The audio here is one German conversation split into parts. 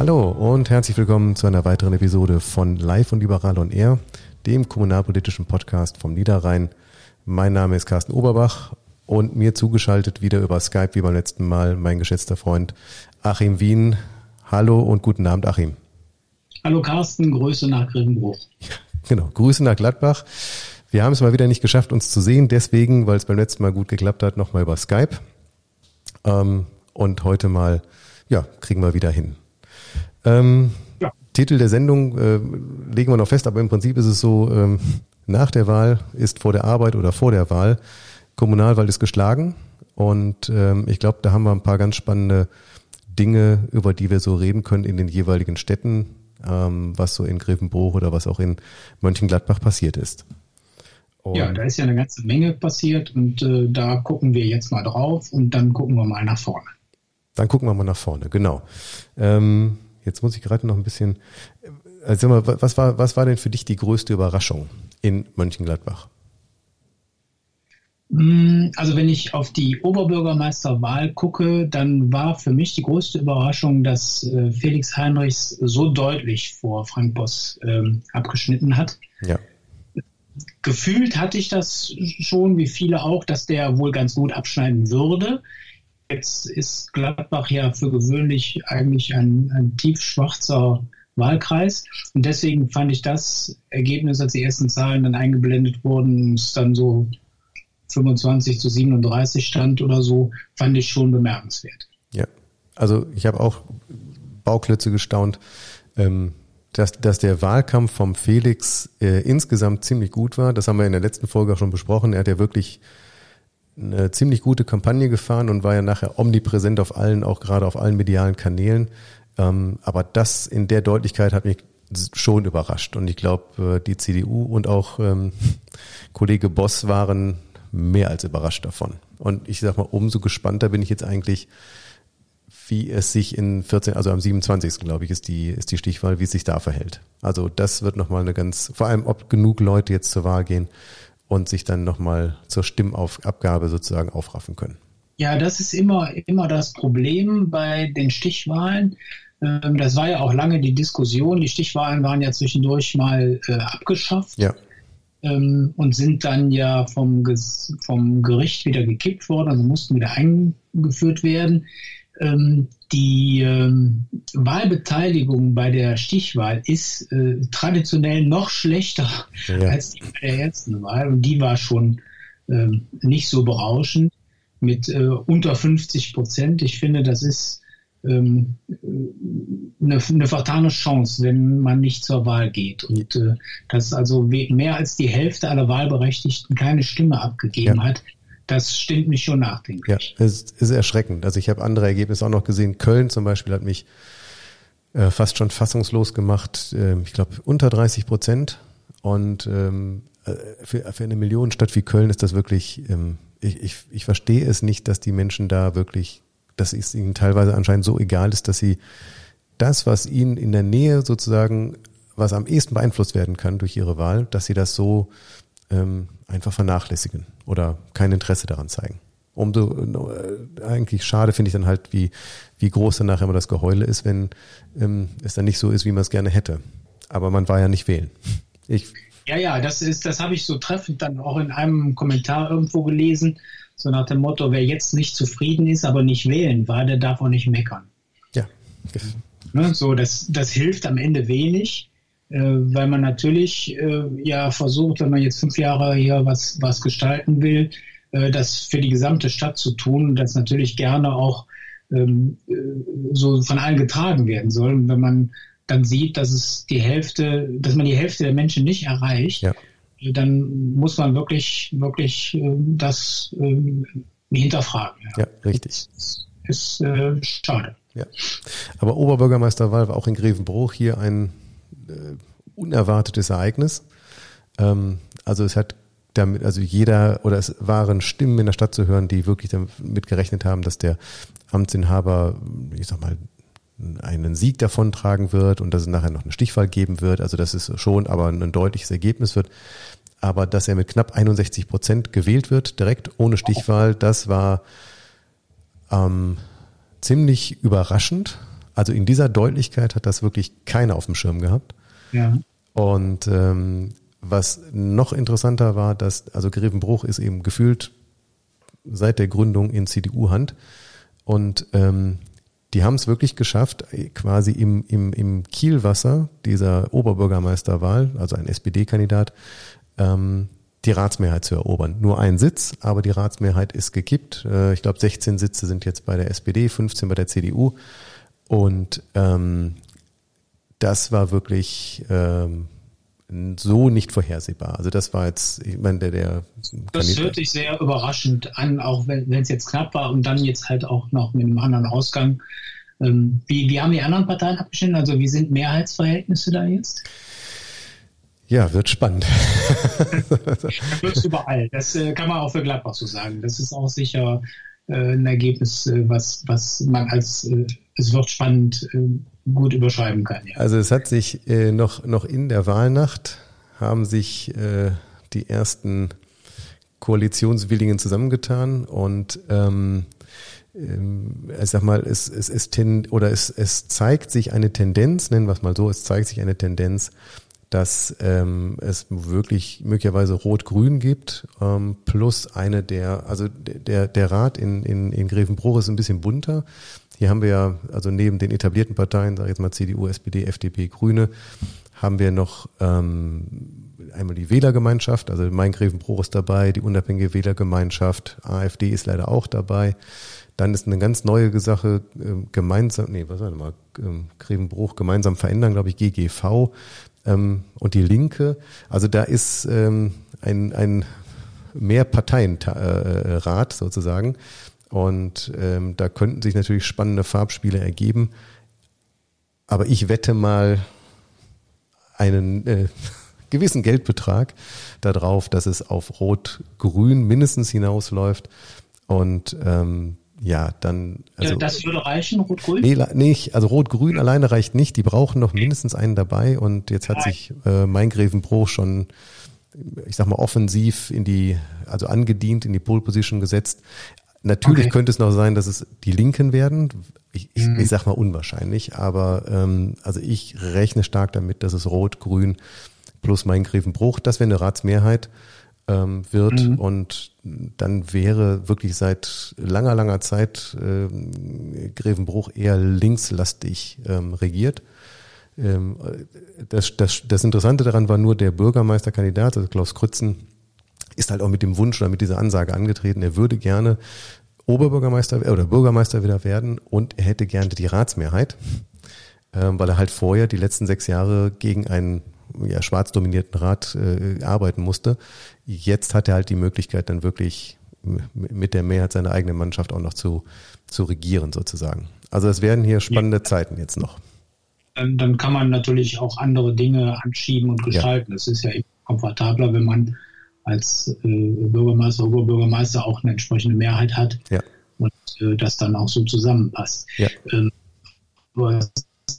Hallo und herzlich willkommen zu einer weiteren Episode von Live und Liberal on Air, dem kommunalpolitischen Podcast vom Niederrhein. Mein Name ist Carsten Oberbach und mir zugeschaltet wieder über Skype wie beim letzten Mal mein geschätzter Freund Achim Wien. Hallo und guten Abend, Achim. Hallo Carsten, Grüße nach Grevenbruch. Genau, Grüße nach Gladbach. Wir haben es mal wieder nicht geschafft, uns zu sehen, deswegen, weil es beim letzten Mal gut geklappt hat, nochmal über Skype. Ähm, und heute mal, ja, kriegen wir wieder hin. Ähm, ja. Titel der Sendung äh, legen wir noch fest, aber im Prinzip ist es so, ähm, nach der Wahl ist vor der Arbeit oder vor der Wahl, Kommunalwahl ist geschlagen. Und ähm, ich glaube, da haben wir ein paar ganz spannende Dinge, über die wir so reden können in den jeweiligen Städten ähm, was so in Grevenbruch oder was auch in Mönchengladbach passiert ist. Und ja, da ist ja eine ganze Menge passiert und äh, da gucken wir jetzt mal drauf und dann gucken wir mal nach vorne. Dann gucken wir mal nach vorne, genau. Ähm, jetzt muss ich gerade noch ein bisschen. Also mal, was war, was war denn für dich die größte Überraschung in Mönchengladbach? Mm, also wenn ich auf die Oberbürgermeisterwahl gucke, dann war für mich die größte Überraschung, dass äh, Felix Heinrichs so deutlich vor Frank Boss ähm, abgeschnitten hat. Ja. Gefühlt hatte ich das schon, wie viele auch, dass der wohl ganz gut abschneiden würde. Jetzt ist Gladbach ja für gewöhnlich eigentlich ein, ein tiefschwarzer Wahlkreis. Und deswegen fand ich das Ergebnis, als die ersten Zahlen dann eingeblendet wurden, ist dann so 25 zu 37 stand oder so, fand ich schon bemerkenswert. Ja, also ich habe auch Bauklötze gestaunt, ähm, dass, dass der Wahlkampf vom Felix äh, insgesamt ziemlich gut war. Das haben wir in der letzten Folge auch schon besprochen. Er hat ja wirklich eine ziemlich gute Kampagne gefahren und war ja nachher omnipräsent auf allen, auch gerade auf allen medialen Kanälen. Ähm, aber das in der Deutlichkeit hat mich schon überrascht. Und ich glaube, äh, die CDU und auch ähm, Kollege Boss waren mehr als überrascht davon. Und ich sag mal, umso gespannter bin ich jetzt eigentlich, wie es sich in 14, also am 27. glaube ich, ist die, ist die Stichwahl, wie es sich da verhält. Also das wird nochmal eine ganz, vor allem ob genug Leute jetzt zur Wahl gehen und sich dann nochmal zur Stimmabgabe sozusagen aufraffen können. Ja, das ist immer, immer das Problem bei den Stichwahlen. Ähm, das war ja auch lange die Diskussion. Die Stichwahlen waren ja zwischendurch mal äh, abgeschafft. Ja ähm, und sind dann ja vom, vom Gericht wieder gekippt worden, also mussten wieder eingeführt werden. Ähm, die ähm, Wahlbeteiligung bei der Stichwahl ist äh, traditionell noch schlechter ja. als die bei der ersten Wahl und die war schon ähm, nicht so berauschend mit äh, unter 50 Prozent. Ich finde, das ist eine, eine vertane Chance, wenn man nicht zur Wahl geht. Und äh, dass also mehr als die Hälfte aller Wahlberechtigten keine Stimme abgegeben ja. hat, das stimmt mich schon nachdenklich. Ja, es ist erschreckend. Also ich habe andere Ergebnisse auch noch gesehen. Köln zum Beispiel hat mich äh, fast schon fassungslos gemacht. Äh, ich glaube unter 30 Prozent. Und ähm, äh, für, für eine Millionenstadt wie Köln ist das wirklich, ähm, ich, ich, ich verstehe es nicht, dass die Menschen da wirklich dass es ihnen teilweise anscheinend so egal ist, dass sie das, was ihnen in der Nähe sozusagen, was am ehesten beeinflusst werden kann durch ihre Wahl, dass sie das so ähm, einfach vernachlässigen oder kein Interesse daran zeigen. Umso äh, eigentlich schade finde ich dann halt, wie, wie groß dann nachher immer das Geheule ist, wenn ähm, es dann nicht so ist, wie man es gerne hätte. Aber man war ja nicht wählen. Ich, ja, ja, das ist, das habe ich so treffend dann auch in einem Kommentar irgendwo gelesen so nach dem Motto, wer jetzt nicht zufrieden ist, aber nicht wählen war, der darf auch nicht meckern. Ja. Ne, so, das, das hilft am Ende wenig, weil man natürlich äh, ja versucht, wenn man jetzt fünf Jahre hier was, was gestalten will, äh, das für die gesamte Stadt zu tun, das natürlich gerne auch ähm, äh, so von allen getragen werden soll. Und wenn man dann sieht, dass es die Hälfte, dass man die Hälfte der Menschen nicht erreicht, ja dann muss man wirklich, wirklich äh, das äh, hinterfragen. Ja, ja richtig. Das ist äh, schade. Ja. Aber Oberbürgermeisterwahl war auch in Grevenbruch hier ein äh, unerwartetes Ereignis. Ähm, also es hat damit, also jeder oder es waren Stimmen in der Stadt zu hören, die wirklich damit gerechnet haben, dass der Amtsinhaber, ich sag mal, einen Sieg davontragen wird und dass es nachher noch eine Stichwahl geben wird. Also dass es schon aber ein deutliches Ergebnis wird. Aber dass er mit knapp 61 Prozent gewählt wird, direkt ohne Stichwahl, das war ähm, ziemlich überraschend. Also in dieser Deutlichkeit hat das wirklich keiner auf dem Schirm gehabt. Ja. Und ähm, was noch interessanter war, dass, also Grevenbruch ist eben gefühlt seit der Gründung in CDU-Hand. Und ähm, die haben es wirklich geschafft, quasi im, im, im Kielwasser dieser Oberbürgermeisterwahl, also ein SPD-Kandidat, ähm, die Ratsmehrheit zu erobern. Nur ein Sitz, aber die Ratsmehrheit ist gekippt. Äh, ich glaube, 16 Sitze sind jetzt bei der SPD, 15 bei der CDU. Und ähm, das war wirklich ähm, so nicht vorhersehbar. Also das war jetzt, ich meine, der, der Das hört sich sehr überraschend an, auch wenn es jetzt knapp war und dann jetzt halt auch noch mit einem anderen Ausgang. Ähm, wie, wie haben die anderen Parteien abgestimmt? Also wie sind Mehrheitsverhältnisse da jetzt? Ja, wird spannend. wird überall. Das äh, kann man auch für Gladbach so sagen. Das ist auch sicher äh, ein Ergebnis, äh, was, was man als äh, es wird spannend äh, gut überschreiben kann. Ja. Also es hat sich äh, noch, noch in der Wahlnacht haben sich die ersten Koalitionswilligen zusammengetan und ähm, ähm, ich sag mal, es, es, es, ten, oder es, es zeigt sich eine Tendenz, nennen wir es mal so, es zeigt sich eine Tendenz, dass ähm, es wirklich möglicherweise Rot-Grün gibt, ähm, plus eine der, also der, der Rat in, in, in Grevenbruch ist ein bisschen bunter. Hier haben wir ja, also neben den etablierten Parteien, sage ich jetzt mal CDU, SPD, FDP, Grüne, haben wir noch ähm, einmal die Wählergemeinschaft, also Main Grevenbruch ist dabei, die unabhängige Wählergemeinschaft, AfD ist leider auch dabei. Dann ist eine ganz neue Sache, äh, gemeinsam, nee, was war mal, äh, Grevenbruch gemeinsam verändern, glaube ich, GGV ähm, und die Linke. Also da ist ähm, ein, ein Mehrparteienrat sozusagen. Und ähm, da könnten sich natürlich spannende Farbspiele ergeben. Aber ich wette mal einen äh, gewissen Geldbetrag darauf, dass es auf Rot-Grün mindestens hinausläuft. Und ähm, ja, dann. Also, ja, das würde reichen, Rot-Grün? Nee, nicht. Also Rot-Grün alleine reicht nicht. Die brauchen noch mindestens einen dabei. Und jetzt hat Nein. sich äh, mein Grevenbruch schon, ich sag mal, offensiv in die, also angedient, in die Pole Position gesetzt. Natürlich okay. könnte es noch sein, dass es die Linken werden. Ich, ich, mhm. ich sag mal unwahrscheinlich, aber ähm, also ich rechne stark damit, dass es Rot-Grün plus mein Grevenbruch, das wäre eine Ratsmehrheit ähm, wird mhm. und dann wäre wirklich seit langer, langer Zeit äh, Grevenbruch eher linkslastig ähm, regiert. Ähm, das, das, das Interessante daran war nur der Bürgermeisterkandidat, also Klaus Krützen, ist halt auch mit dem Wunsch oder mit dieser Ansage angetreten, er würde gerne Oberbürgermeister oder Bürgermeister wieder werden und er hätte gerne die Ratsmehrheit, ähm, weil er halt vorher die letzten sechs Jahre gegen einen ja, schwarz dominierten Rat äh, arbeiten musste. Jetzt hat er halt die Möglichkeit, dann wirklich mit der Mehrheit seiner eigenen Mannschaft auch noch zu, zu regieren, sozusagen. Also es werden hier spannende ja. Zeiten jetzt noch. Dann kann man natürlich auch andere Dinge anschieben und gestalten. Es ja. ist ja komfortabler, wenn man als äh, Bürgermeister, Oberbürgermeister auch eine entsprechende Mehrheit hat ja. und äh, das dann auch so zusammenpasst. Ja. Ähm,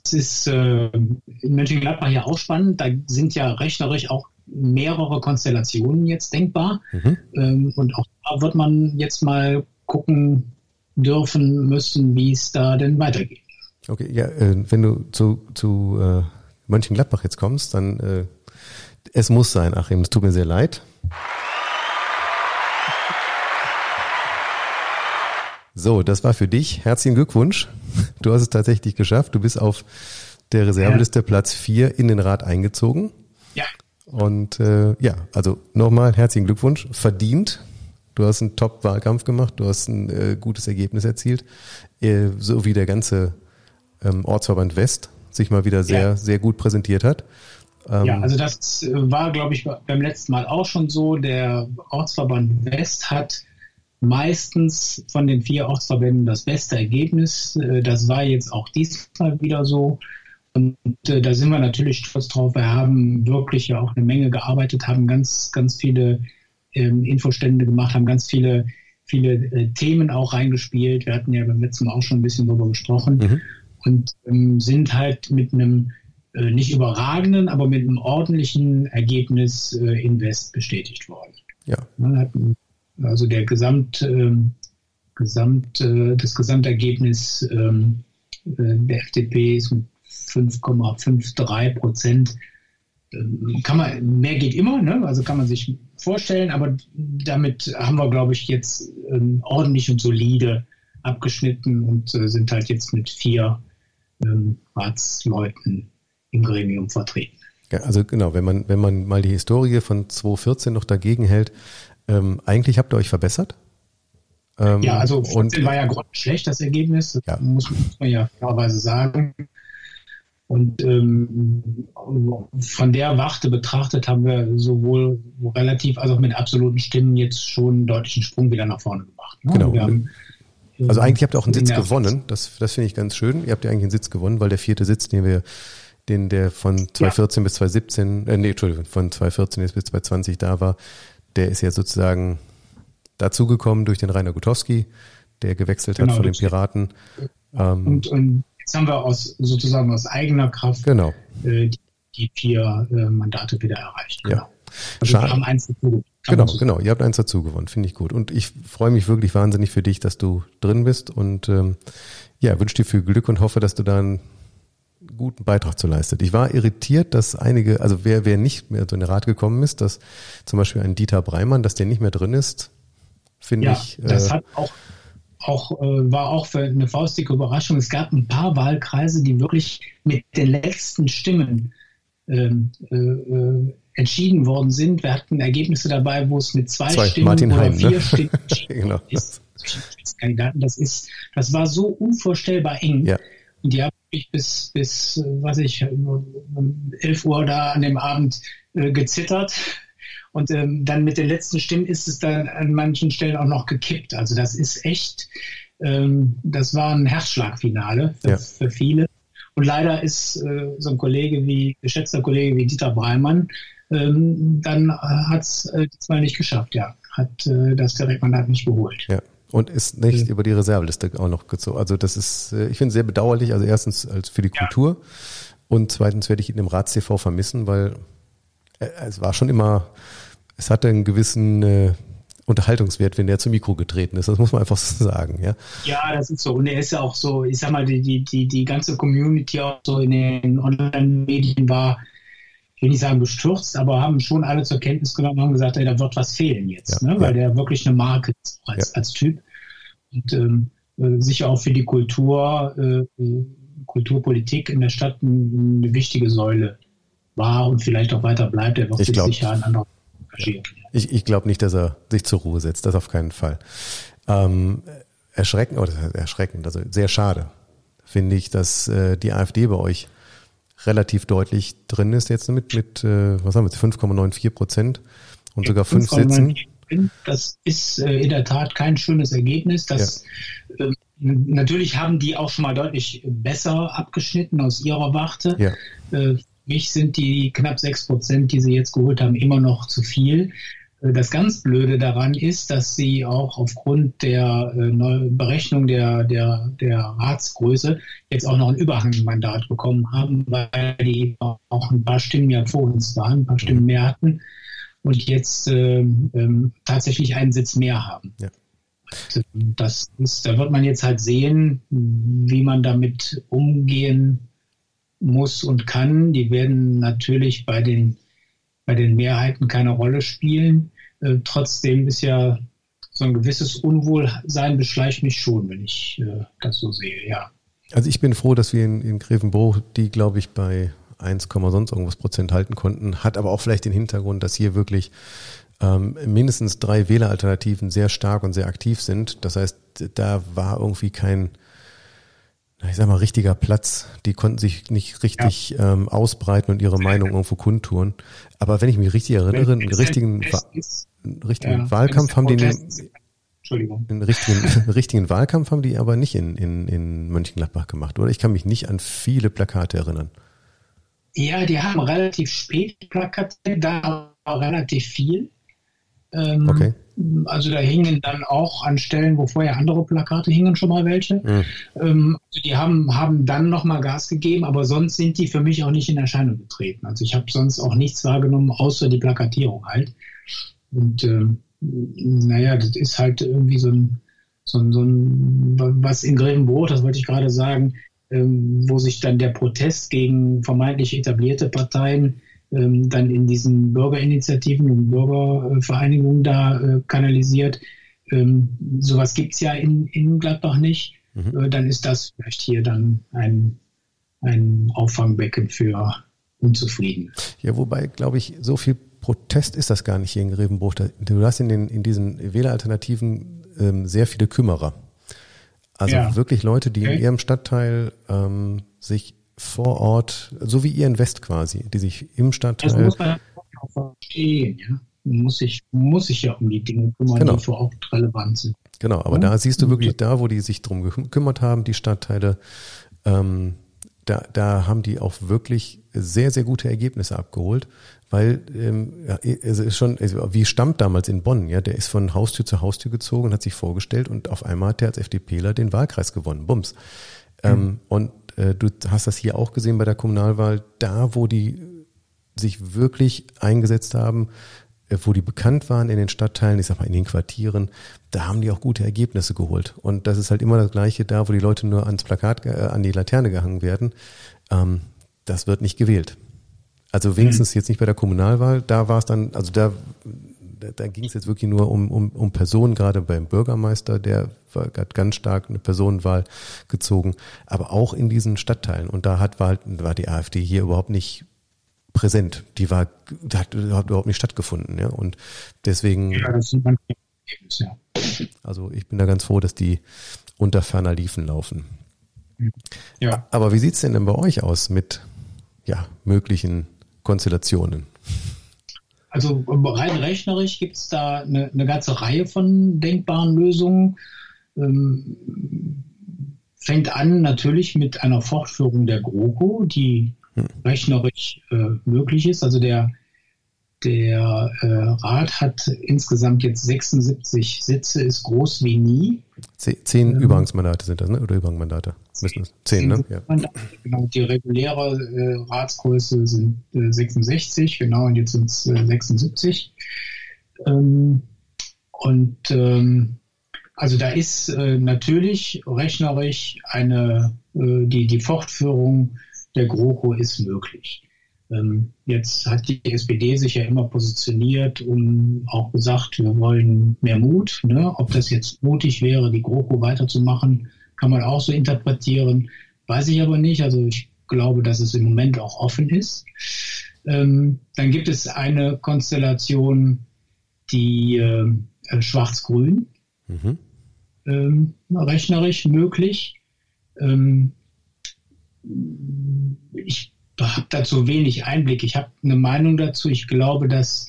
es ist äh, in Mönchengladbach ja auch spannend. Da sind ja rechnerisch auch mehrere Konstellationen jetzt denkbar. Mhm. Ähm, und auch da wird man jetzt mal gucken dürfen müssen, wie es da denn weitergeht. Okay, ja, äh, wenn du zu, zu äh, Mönchengladbach jetzt kommst, dann äh, es muss sein, Achim, es tut mir sehr leid. So, das war für dich. Herzlichen Glückwunsch. Du hast es tatsächlich geschafft. Du bist auf der Reserveliste ja. Platz 4 in den Rat eingezogen. Ja. Und äh, ja, also nochmal herzlichen Glückwunsch. Verdient. Du hast einen Top-Wahlkampf gemacht. Du hast ein äh, gutes Ergebnis erzielt. Äh, so wie der ganze ähm, Ortsverband West sich mal wieder sehr, ja. sehr gut präsentiert hat. Ähm, ja, also das war, glaube ich, beim letzten Mal auch schon so. Der Ortsverband West hat meistens von den vier Ortsverbänden das beste Ergebnis. Äh, das war jetzt auch diesmal wieder so. Und äh, da sind wir natürlich stolz drauf. Wir haben wirklich ja auch eine Menge gearbeitet, haben ganz, ganz viele ähm, Infostände gemacht, haben ganz viele, viele äh, Themen auch reingespielt. Wir hatten ja beim letzten Mal auch schon ein bisschen darüber gesprochen mhm. und ähm, sind halt mit einem nicht überragenden, aber mit einem ordentlichen Ergebnis äh, in West bestätigt worden. Ja. Also der Gesamt, äh, Gesamt, äh, das Gesamtergebnis ähm, äh, der FDP ist mit 5,53 Prozent. Ähm, kann man, mehr geht immer, ne? also kann man sich vorstellen, aber damit haben wir, glaube ich, jetzt ähm, ordentlich und solide abgeschnitten und äh, sind halt jetzt mit vier ähm, Ratsleuten im Gremium vertreten. Ja, also genau, wenn man, wenn man mal die Historie von 2014 noch dagegen hält, ähm, eigentlich habt ihr euch verbessert. Ähm, ja, also und, war ja schlecht das Ergebnis, das ja. muss, muss, man ja klarerweise sagen. Und ähm, von der Warte betrachtet haben wir sowohl relativ als auch mit absoluten Stimmen jetzt schon einen deutlichen Sprung wieder nach vorne gemacht. Ne? Genau. Haben, also eigentlich habt ihr auch einen Sitz gewonnen. Das, das finde ich ganz schön. Ihr habt ja eigentlich einen Sitz gewonnen, weil der vierte Sitz, den wir, den der von 2014 ja. bis 2017, äh, nee, Entschuldigung, von 2014 bis 2020 da war, der ist ja sozusagen dazugekommen durch den Rainer Gutowski, der gewechselt genau, hat von den Piraten. Ähm, und, und jetzt haben wir aus sozusagen aus eigener Kraft genau. äh, die, die, vier äh, Mandate wieder erreicht. Genau. Ja. Also Schade. wir haben eins dazu Genau, genau. Ihr habt eins dazu gewonnen, finde ich gut. Und ich freue mich wirklich wahnsinnig für dich, dass du drin bist und ähm, ja, wünsche dir viel Glück und hoffe, dass du da einen guten Beitrag zu leistet. Ich war irritiert, dass einige, also wer, wer nicht mehr so in den Rat gekommen ist, dass zum Beispiel ein Dieter Breimann, dass der nicht mehr drin ist, finde ja, ich. Äh, das hat auch, auch äh, war auch für eine faustige Überraschung. Es gab ein paar Wahlkreise, die wirklich mit den letzten Stimmen ähm, äh, äh, entschieden worden sind. Wir hatten Ergebnisse dabei, wo es mit zwei, zwei Stimmen Martin oder Heim, vier ne? Stimmen genau. ist. Das ist, das war so unvorstellbar eng. Ja. Und die habe ich bis, bis, was ich, um 11 Uhr da an dem Abend äh, gezittert. Und ähm, dann mit den letzten Stimmen ist es dann an manchen Stellen auch noch gekippt. Also das ist echt, ähm, das war ein Herzschlagfinale für, ja. für viele. Und leider ist äh, so ein Kollege wie, geschätzter Kollege wie Dieter Breimann, ähm, dann äh, hat es äh, diesmal nicht geschafft, ja. Hat äh, das Direktmandat nicht geholt. Ja. Und ist nicht mhm. über die Reserveliste auch noch gezogen. Also das ist, äh, ich finde sehr bedauerlich. Also erstens als für die Kultur ja. und zweitens werde ich ihn im Ratstv vermissen, weil äh, es war schon immer, es hatte einen gewissen äh, Unterhaltungswert, wenn der zum Mikro getreten ist. Das muss man einfach so sagen, ja. Ja, das ist so. Und er ist ja auch so, ich sag mal, die, die, die, die ganze Community auch so in den Online-Medien war, ich will nicht sagen bestürzt, aber haben schon alle zur Kenntnis genommen und haben gesagt, ey, da wird was fehlen jetzt, ja, ne? weil ja. der wirklich eine Marke ist als, ja. als Typ. Und ähm, äh, sicher auch für die Kultur, äh, Kulturpolitik in der Stadt eine wichtige Säule war und vielleicht auch weiter bleibt. Er wird ich sich glaub, sicher an anderen engagieren. Ich, ich glaube nicht, dass er sich zur Ruhe setzt, das auf keinen Fall. Ähm, erschreckend, oder erschreckend, also sehr schade, finde ich, dass äh, die AfD bei euch relativ deutlich drin ist jetzt mit, mit äh, was haben wir, 5,94 Prozent und sogar fünf Sitzen. Das ist äh, in der Tat kein schönes Ergebnis. Das, ja. äh, natürlich haben die auch schon mal deutlich besser abgeschnitten aus ihrer Warte. Ja. Äh, mich sind die knapp sechs Prozent, die sie jetzt geholt haben, immer noch zu viel. Das ganz Blöde daran ist, dass sie auch aufgrund der äh, Berechnung der, der, der Ratsgröße jetzt auch noch ein Überhangmandat bekommen haben, weil die auch ein paar Stimmen ja vor uns waren, ein paar Stimmen mehr hatten und jetzt ähm, ähm, tatsächlich einen Sitz mehr haben. Ja. Das ist, da wird man jetzt halt sehen, wie man damit umgehen muss und kann. Die werden natürlich bei den bei den Mehrheiten keine Rolle spielen. Äh, trotzdem ist ja so ein gewisses Unwohlsein beschleicht mich schon, wenn ich äh, das so sehe, ja. Also ich bin froh, dass wir in, in Grevenbruch die, glaube ich, bei 1, sonst irgendwas Prozent halten konnten. Hat aber auch vielleicht den Hintergrund, dass hier wirklich ähm, mindestens drei Wähleralternativen sehr stark und sehr aktiv sind. Das heißt, da war irgendwie kein ich sag mal, richtiger Platz. Die konnten sich nicht richtig ja. ähm, ausbreiten und ihre Meinung irgendwo kundtun. Aber wenn ich mich richtig erinnere, einen richtigen, einen richtigen ja, Wahlkampf haben die Entschuldigung. Einen richtigen, richtigen Wahlkampf haben die aber nicht in, in, in Mönchengladbach gemacht, oder? Ich kann mich nicht an viele Plakate erinnern. Ja, die haben relativ spät Plakate, da relativ viel. Ähm, okay. Also da hingen dann auch an Stellen, wo vorher andere Plakate hingen, schon mal welche. Mhm. Ähm, also die haben, haben dann nochmal Gas gegeben, aber sonst sind die für mich auch nicht in Erscheinung getreten. Also ich habe sonst auch nichts wahrgenommen, außer die Plakatierung halt. Und ähm, naja, das ist halt irgendwie so ein, so ein, so ein was in Grevenbrot, das wollte ich gerade sagen, ähm, wo sich dann der Protest gegen vermeintlich etablierte Parteien ähm, dann in diesen Bürgerinitiativen und Bürgervereinigungen da äh, kanalisiert. Ähm, sowas gibt es ja in, in Gladbach nicht. Mhm. Äh, dann ist das vielleicht hier dann ein, ein Auffangbecken für Unzufrieden. Ja, wobei, glaube ich, so viel Protest ist das gar nicht hier in Grevenbruch. Du hast in, den, in diesen Wähleralternativen ähm, sehr viele Kümmerer. Also ja. wirklich Leute, die okay. in ihrem Stadtteil ähm, sich vor Ort, so wie ihr in West quasi, die sich im Stadtteil. Das muss man auch verstehen, ja. Man muss sich, muss sich ja um die Dinge kümmern, genau. die vor Ort relevant sind. Genau, aber ja? da siehst du wirklich da, wo die sich drum gekümmert haben, die Stadtteile, ähm, da, da haben die auch wirklich sehr, sehr gute Ergebnisse abgeholt, weil ähm, ja, es ist schon, also wie stammt damals in Bonn, ja, der ist von Haustür zu Haustür gezogen hat sich vorgestellt und auf einmal hat der als FDPler den Wahlkreis gewonnen, bums. Mhm. Ähm, und äh, du hast das hier auch gesehen bei der Kommunalwahl, da wo die sich wirklich eingesetzt haben, äh, wo die bekannt waren in den Stadtteilen, ich sag mal in den Quartieren, da haben die auch gute Ergebnisse geholt. Und das ist halt immer das Gleiche da, wo die Leute nur ans Plakat, äh, an die Laterne gehangen werden. Ähm, das wird nicht gewählt. Also wenigstens mhm. jetzt nicht bei der Kommunalwahl, da war es dann, also da, da, da ging es jetzt wirklich nur um, um, um Personen, gerade beim Bürgermeister, der hat ganz stark eine Personenwahl gezogen, aber auch in diesen Stadtteilen. Und da hat war, halt, war die AfD hier überhaupt nicht präsent. Die war, die hat überhaupt nicht stattgefunden, ja. Und deswegen. Ja, das sind ja. Also ich bin da ganz froh, dass die unter ferner Liefen laufen. Ja. Aber wie sieht's denn denn bei euch aus mit ja, möglichen Konstellationen? Also rein rechnerisch gibt es da eine, eine, ganze Reihe von denkbaren Lösungen. Ähm, fängt an natürlich mit einer Fortführung der GroKo, die hm. rechnerisch äh, möglich ist. Also der der äh, Rat hat insgesamt jetzt 76 Sitze, ist groß wie nie. Zehn ähm, Übergangsmandate sind das, ne? Oder Übergangsmandate? Das? Zehn, ne? Ja. Genau, die reguläre äh, Ratsgröße sind äh, 66, genau, und jetzt sind es äh, 76. Ähm, und ähm, also da ist äh, natürlich rechnerisch eine, äh, die, die Fortführung der GroKo ist möglich. Ähm, jetzt hat die SPD sich ja immer positioniert und auch gesagt, wir wollen mehr Mut. Ne? Ob das jetzt mutig wäre, die GroKo weiterzumachen, kann man auch so interpretieren. Weiß ich aber nicht. Also ich glaube, dass es im Moment auch offen ist. Ähm, dann gibt es eine Konstellation, die äh, Schwarz-Grün, mhm. ähm, rechnerisch möglich. Ähm, ich habe dazu wenig Einblick. Ich habe eine Meinung dazu. Ich glaube, dass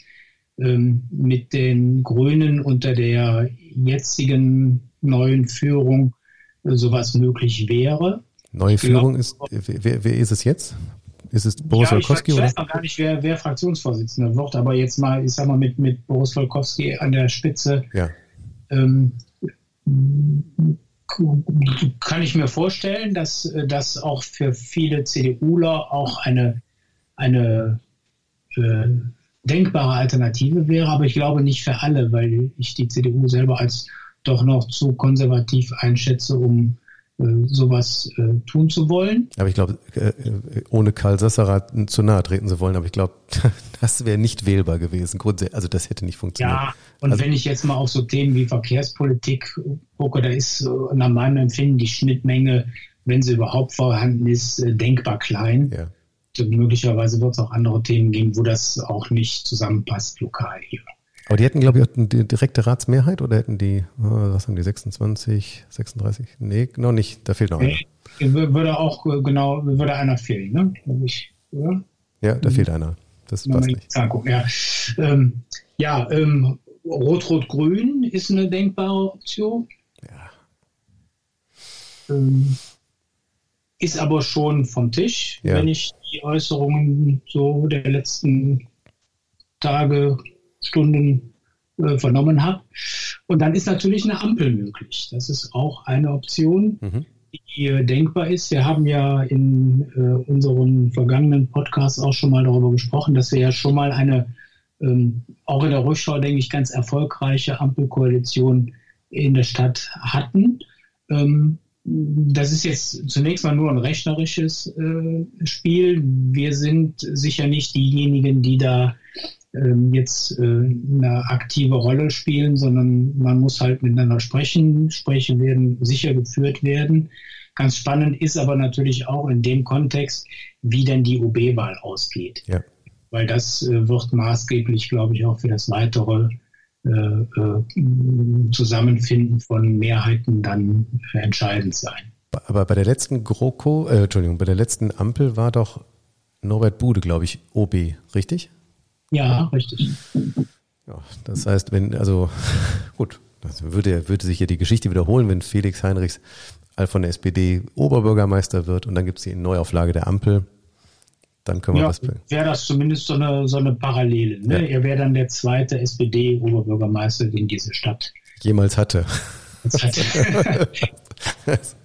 ähm, mit den Grünen unter der jetzigen neuen Führung äh, sowas möglich wäre. Neue Führung ist, wer, wer ist es jetzt? Ist es Boris ja, Wolkowski? Ich, weiß noch gar nicht, wer, wer Fraktionsvorsitzender wird, aber jetzt mal, ich sag mal, mit, mit Boris Wolkowski an der Spitze ja. ähm, kann ich mir vorstellen, dass das auch für viele CDUler auch eine, eine äh, denkbare Alternative wäre, aber ich glaube nicht für alle, weil ich die CDU selber als doch noch zu konservativ einschätze, um äh, sowas äh, tun zu wollen. Aber ich glaube, äh, äh, ohne Karl Sasserer zu nahe treten zu wollen, aber ich glaube, das wäre nicht wählbar gewesen. Also das hätte nicht funktioniert. Ja, und also, wenn ich jetzt mal auf so Themen wie Verkehrspolitik gucke, da ist nach meinem Empfinden die Schnittmenge, wenn sie überhaupt vorhanden ist, denkbar klein. Ja. möglicherweise wird es auch andere Themen geben, wo das auch nicht zusammenpasst lokal hier. Aber die hätten, glaube ich, eine direkte Ratsmehrheit oder hätten die, oh, was haben die, 26, 36? Nee, noch nicht, da fehlt noch einer. Würde auch, äh, genau, würde einer fehlen, ne? Ich, ja, da fehlt einer. Das passt nicht. Ja, ähm, ja ähm, Rot-Rot-Grün ist eine denkbare Option. Ja. Ähm, ist aber schon vom Tisch, ja. wenn ich die Äußerungen so der letzten Tage Stunden äh, vernommen habe. Und dann ist natürlich eine Ampel möglich. Das ist auch eine Option, mhm. die äh, denkbar ist. Wir haben ja in äh, unseren vergangenen Podcasts auch schon mal darüber gesprochen, dass wir ja schon mal eine, ähm, auch in der Rückschau, denke ich, ganz erfolgreiche Ampelkoalition in der Stadt hatten. Ähm, das ist jetzt zunächst mal nur ein rechnerisches äh, Spiel. Wir sind sicher nicht diejenigen, die da jetzt äh, eine aktive Rolle spielen, sondern man muss halt miteinander sprechen. Sprechen werden sicher geführt werden. Ganz spannend ist aber natürlich auch in dem Kontext, wie denn die OB-Wahl ausgeht. Ja. Weil das äh, wird maßgeblich, glaube ich, auch für das weitere äh, Zusammenfinden von Mehrheiten dann entscheidend sein. Aber bei der letzten GroKo, äh, Entschuldigung, bei der letzten Ampel war doch Norbert Bude, glaube ich, OB, richtig? Ja, richtig. Ja, das heißt, wenn, also gut, das würde, würde sich ja die Geschichte wiederholen, wenn Felix Heinrichs von der SPD Oberbürgermeister wird und dann gibt es die Neuauflage der Ampel. Dann können wir ja, das. Wäre das zumindest so eine, so eine Parallele. Ne? Ja. Er wäre dann der zweite SPD-Oberbürgermeister, den diese Stadt jemals hatte.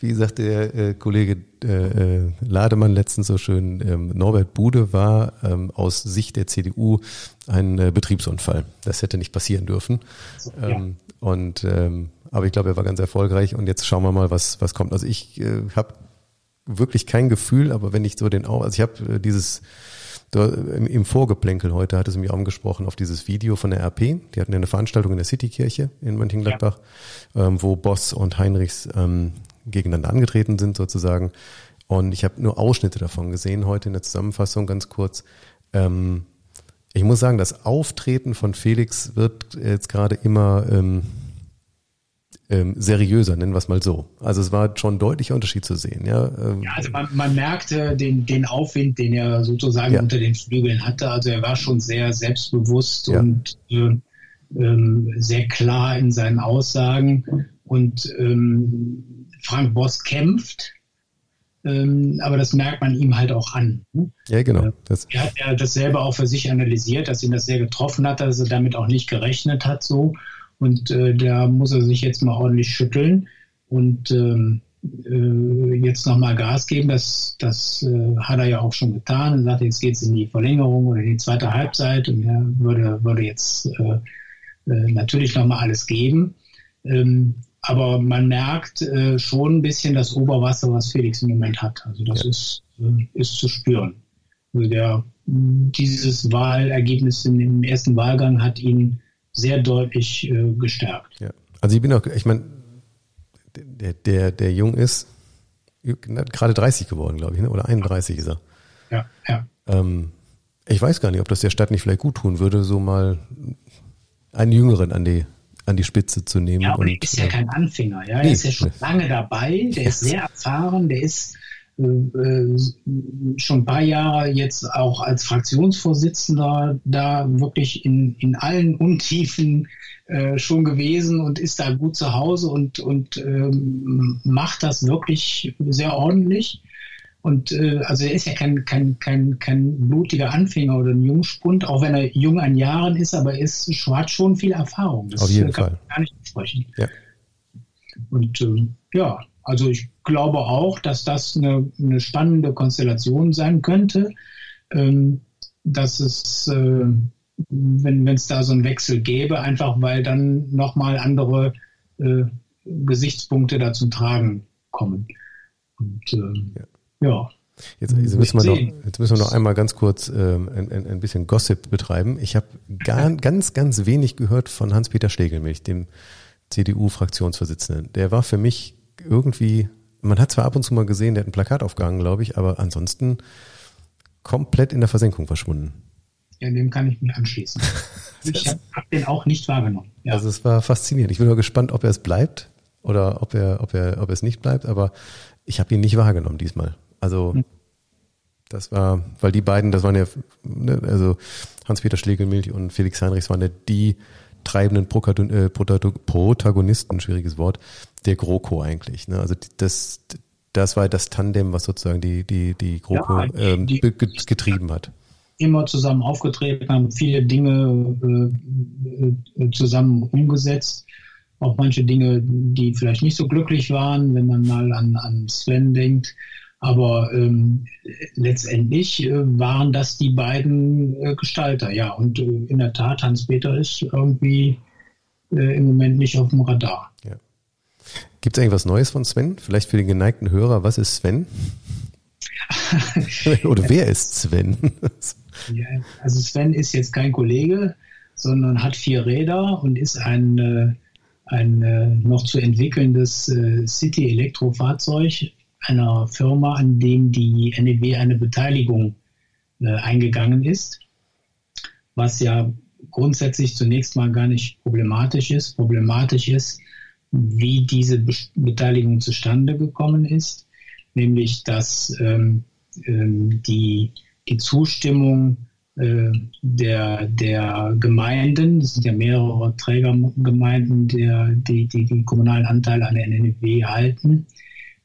Wie sagt der äh, Kollege äh, äh, Lademann letztens so schön, ähm, Norbert Bude war ähm, aus Sicht der CDU ein äh, Betriebsunfall. Das hätte nicht passieren dürfen. Ja. Ähm, und ähm, aber ich glaube, er war ganz erfolgreich und jetzt schauen wir mal, was, was kommt. Also ich äh, habe wirklich kein Gefühl, aber wenn ich so den also ich habe äh, dieses im Vorgeplänkel heute hat es mich angesprochen auf dieses Video von der RP. Die hatten ja eine Veranstaltung in der Citykirche in Mönchengladbach, ja. ähm, wo Boss und Heinrichs ähm, gegeneinander angetreten sind sozusagen. Und ich habe nur Ausschnitte davon gesehen heute in der Zusammenfassung ganz kurz. Ähm, ich muss sagen, das Auftreten von Felix wird jetzt gerade immer ähm, seriöser, nennen wir es mal so. Also es war schon ein deutlicher Unterschied zu sehen. Ja, ähm, ja also man, man, merkte den, den Aufwind, den er sozusagen ja. unter den Flügeln hatte. Also er war schon sehr selbstbewusst ja. und äh, ähm, sehr klar in seinen Aussagen. Und ähm, Frank Boss kämpft, ähm, aber das merkt man ihm halt auch an. Ja, genau. Das er hat ja das selber auch für sich analysiert, dass ihn das sehr getroffen hat, dass er damit auch nicht gerechnet hat so. Und äh, da muss er sich jetzt mal ordentlich schütteln und ähm, äh, jetzt nochmal Gas geben. Das, das äh, hat er ja auch schon getan. Er sagt, jetzt geht es in die Verlängerung oder in die zweite Halbzeit und er würde, würde jetzt äh, äh, natürlich nochmal alles geben. Ähm, aber man merkt äh, schon ein bisschen das Oberwasser, was Felix im Moment hat. Also das ja. ist, äh, ist zu spüren. Also der, dieses Wahlergebnis im ersten Wahlgang hat ihn sehr deutlich äh, gestärkt. Ja. Also ich bin auch, ich meine, der, der, der Jung ist gerade 30 geworden, glaube ich, ne? oder 31 ist er. Ja, ja. Ähm, ich weiß gar nicht, ob das der Stadt nicht vielleicht gut tun würde, so mal einen Jüngeren an die, an die Spitze zu nehmen. Ja, aber und, der ist ja kein Anfänger, ja. Nee, er ist ja schon lange dabei, der ist sehr erfahren, der ist äh, schon ein paar Jahre jetzt auch als Fraktionsvorsitzender da wirklich in, in allen Untiefen äh, schon gewesen und ist da gut zu Hause und, und ähm, macht das wirklich sehr ordentlich. Und äh, also er ist ja kein, kein, kein, kein blutiger Anfänger oder ein Jungspund, auch wenn er jung an Jahren ist, aber er ist, hat schon viel Erfahrung. Das Auf jeden kann Fall. gar nicht besprechen. Ja. Und äh, ja, also ich glaube auch, dass das eine, eine spannende Konstellation sein könnte, ähm, dass es, äh, wenn es da so einen Wechsel gäbe, einfach weil dann nochmal andere äh, Gesichtspunkte da zum Tragen kommen. Und äh, ja. ja. Jetzt, jetzt, müssen wir noch, jetzt müssen wir noch einmal ganz kurz ähm, ein, ein, ein bisschen Gossip betreiben. Ich habe ganz, ganz wenig gehört von Hans-Peter Schlegelmilch, dem CDU-Fraktionsvorsitzenden. Der war für mich irgendwie, man hat zwar ab und zu mal gesehen, der hat ein Plakat aufgehangen, glaube ich, aber ansonsten komplett in der Versenkung verschwunden. Ja, dem kann ich mich anschließen. ich habe hab den auch nicht wahrgenommen. Ja. Also es war faszinierend. Ich bin nur gespannt, ob er es bleibt oder ob er, ob er, ob er es nicht bleibt, aber ich habe ihn nicht wahrgenommen diesmal. Also hm. das war, weil die beiden, das waren ja, ne, also Hans-Peter Schlegelmilch und Felix Heinrichs waren ja die treibenden äh, Protagonisten, schwieriges Wort, der GroKo eigentlich. Ne? Also das, das war das Tandem, was sozusagen die, die, die GroKo ja, ähm, die, getrieben hat. Immer zusammen aufgetreten, haben viele Dinge äh, äh, zusammen umgesetzt. Auch manche Dinge, die vielleicht nicht so glücklich waren, wenn man mal an, an Sven denkt. Aber ähm, letztendlich äh, waren das die beiden äh, Gestalter, ja. Und äh, in der Tat, Hans-Peter ist irgendwie äh, im Moment nicht auf dem Radar. Ja. Gibt es eigentlich was Neues von Sven? Vielleicht für den geneigten Hörer, was ist Sven? Oder wer ist Sven? ja, also Sven ist jetzt kein Kollege, sondern hat vier Räder und ist ein, äh, ein äh, noch zu entwickelndes äh, City-Elektrofahrzeug einer Firma, an dem die NEW eine Beteiligung eingegangen ist, was ja grundsätzlich zunächst mal gar nicht problematisch ist. Problematisch ist, wie diese Beteiligung zustande gekommen ist, nämlich dass ähm, ähm, die, die Zustimmung äh, der, der Gemeinden, es sind ja mehrere Trägergemeinden, der, die, die den kommunalen Anteil an der NNW halten,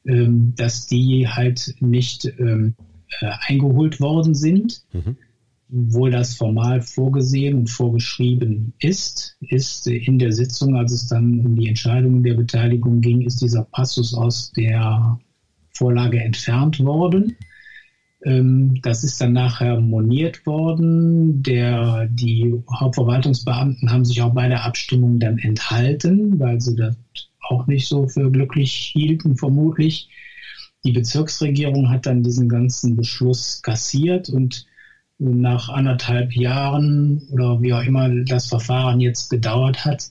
ähm, dass die halt nicht ähm, äh, eingeholt worden sind. Mhm obwohl das formal vorgesehen und vorgeschrieben ist, ist in der Sitzung, als es dann um die Entscheidung der Beteiligung ging, ist dieser Passus aus der Vorlage entfernt worden. Ähm, das ist dann nachher moniert worden. Der, die Hauptverwaltungsbeamten haben sich auch bei der Abstimmung dann enthalten, weil sie das auch nicht so für glücklich hielten, vermutlich. Die Bezirksregierung hat dann diesen ganzen Beschluss kassiert und nach anderthalb Jahren oder wie auch immer das Verfahren jetzt gedauert hat,